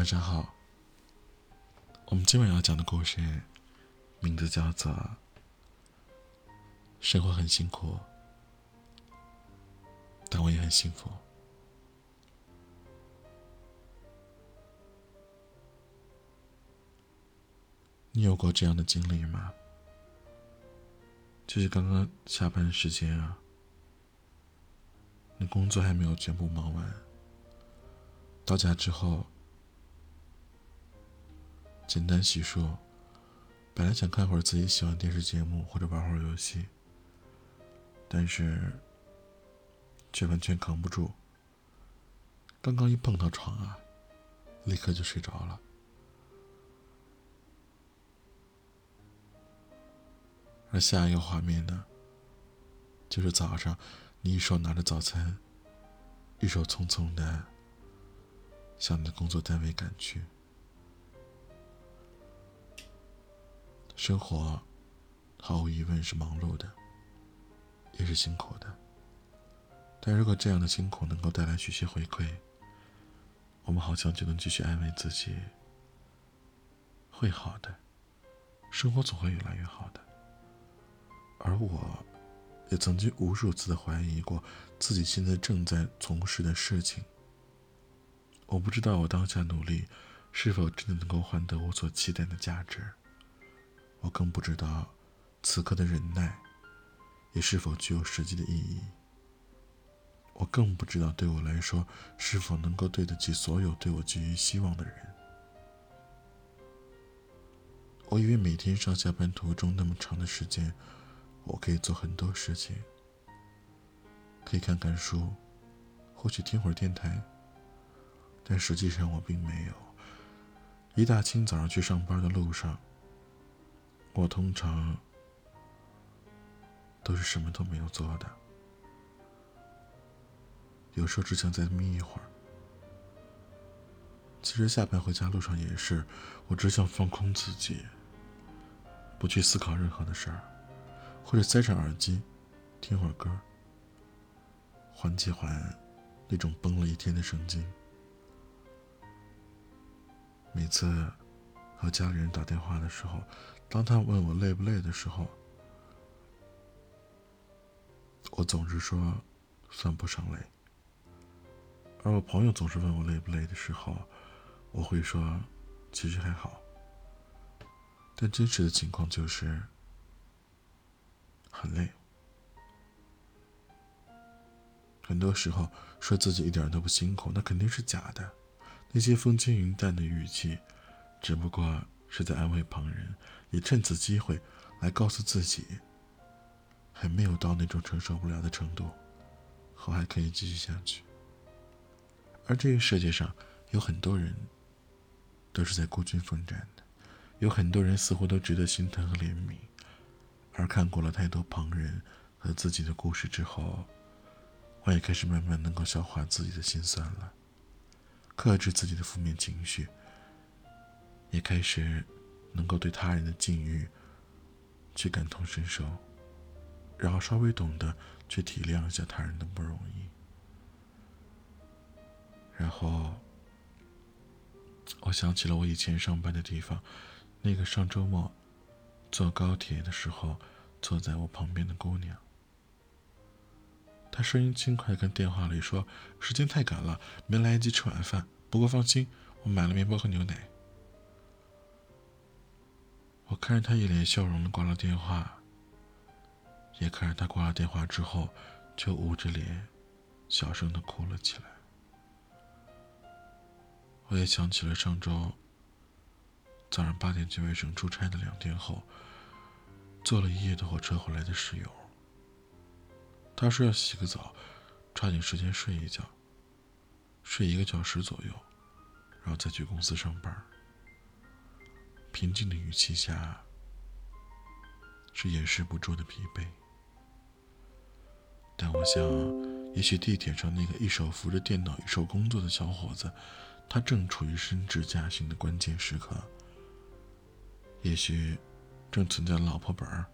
晚上好。我们今晚要讲的故事，名字叫做《生活很辛苦，但我也很幸福》。你有过这样的经历吗？就是刚刚下班时间啊，你工作还没有全部忙完，到家之后。简单洗漱，本来想看会儿自己喜欢电视节目或者玩会儿游戏，但是却完全扛不住。刚刚一碰到床啊，立刻就睡着了。而下一个画面呢，就是早上你一手拿着早餐，一手匆匆的向你的工作单位赶去。生活毫无疑问是忙碌的，也是辛苦的。但如果这样的辛苦能够带来许些回馈，我们好像就能继续安慰自己，会好的，生活总会越来越好的。而我，也曾经无数次的怀疑过自己现在正在从事的事情。我不知道我当下努力，是否真的能够换得我所期待的价值。我更不知道，此刻的忍耐，也是否具有实际的意义。我更不知道，对我来说，是否能够对得起所有对我寄予希望的人。我以为每天上下班途中那么长的时间，我可以做很多事情，可以看看书，或许听会儿电台。但实际上，我并没有。一大清早上去上班的路上。我通常都是什么都没有做的，有时候只想再眯一会儿。其实下班回家路上也是，我只想放空自己，不去思考任何的事儿，或者塞上耳机听会儿歌，缓解缓那种绷了一天的神经。每次和家里人打电话的时候。当他问我累不累的时候，我总是说算不上累；而我朋友总是问我累不累的时候，我会说其实还好。但真实的情况就是很累。很多时候说自己一点都不辛苦，那肯定是假的。那些风轻云淡的语气，只不过是在安慰旁人。也趁此机会来告诉自己，还没有到那种承受不了的程度，后还可以继续下去。而这个世界上有很多人都是在孤军奋战的，有很多人似乎都值得心疼和怜悯。而看过了太多旁人和自己的故事之后，我也开始慢慢能够消化自己的心酸了，克制自己的负面情绪，也开始。能够对他人的境遇去感同身受，然后稍微懂得去体谅一下他人的不容易，然后我想起了我以前上班的地方，那个上周末坐高铁的时候坐在我旁边的姑娘，她声音轻快，跟电话里说：“时间太赶了，没来得及吃晚饭。不过放心，我买了面包和牛奶。”我看着他一脸笑容的挂了电话，也看着他挂了电话之后，就捂着脸，小声的哭了起来。我也想起了上周早上八点去外省出差的两天后，坐了一夜的火车回来的室友。他说要洗个澡，抓紧时间睡一觉，睡一个小时左右，然后再去公司上班。平静的语气下，是掩饰不住的疲惫。但我想，也许地铁上那个一手扶着电脑、一手工作的小伙子，他正处于升职加薪的关键时刻。也许，正存在老婆本儿。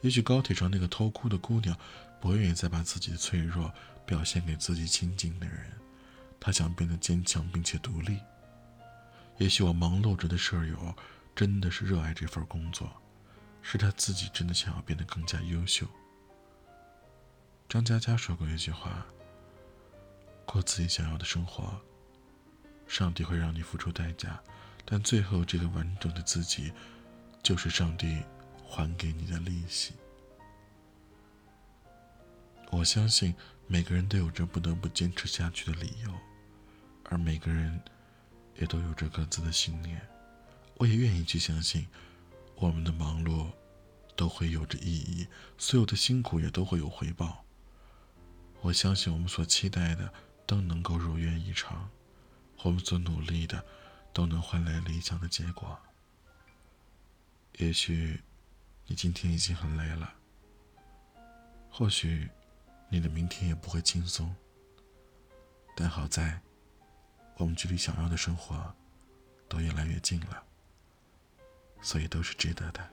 也许高铁上那个偷哭的姑娘，不愿意再把自己的脆弱表现给自己亲近的人，她想变得坚强并且独立。也许我忙碌着的舍友真的是热爱这份工作，是他自己真的想要变得更加优秀。张嘉佳说过一句话：“过自己想要的生活，上帝会让你付出代价，但最后这个完整的自己，就是上帝还给你的利息。”我相信每个人都有着不得不坚持下去的理由，而每个人也都有着各自的信念。我也愿意去相信，我们的忙碌都会有着意义，所有的辛苦也都会有回报。我相信我们所期待的都能够如愿以偿，我们所努力的都能换来理想的结果。也许你今天已经很累了，或许你的明天也不会轻松，但好在我们距离想要的生活都越来越近了，所以都是值得的。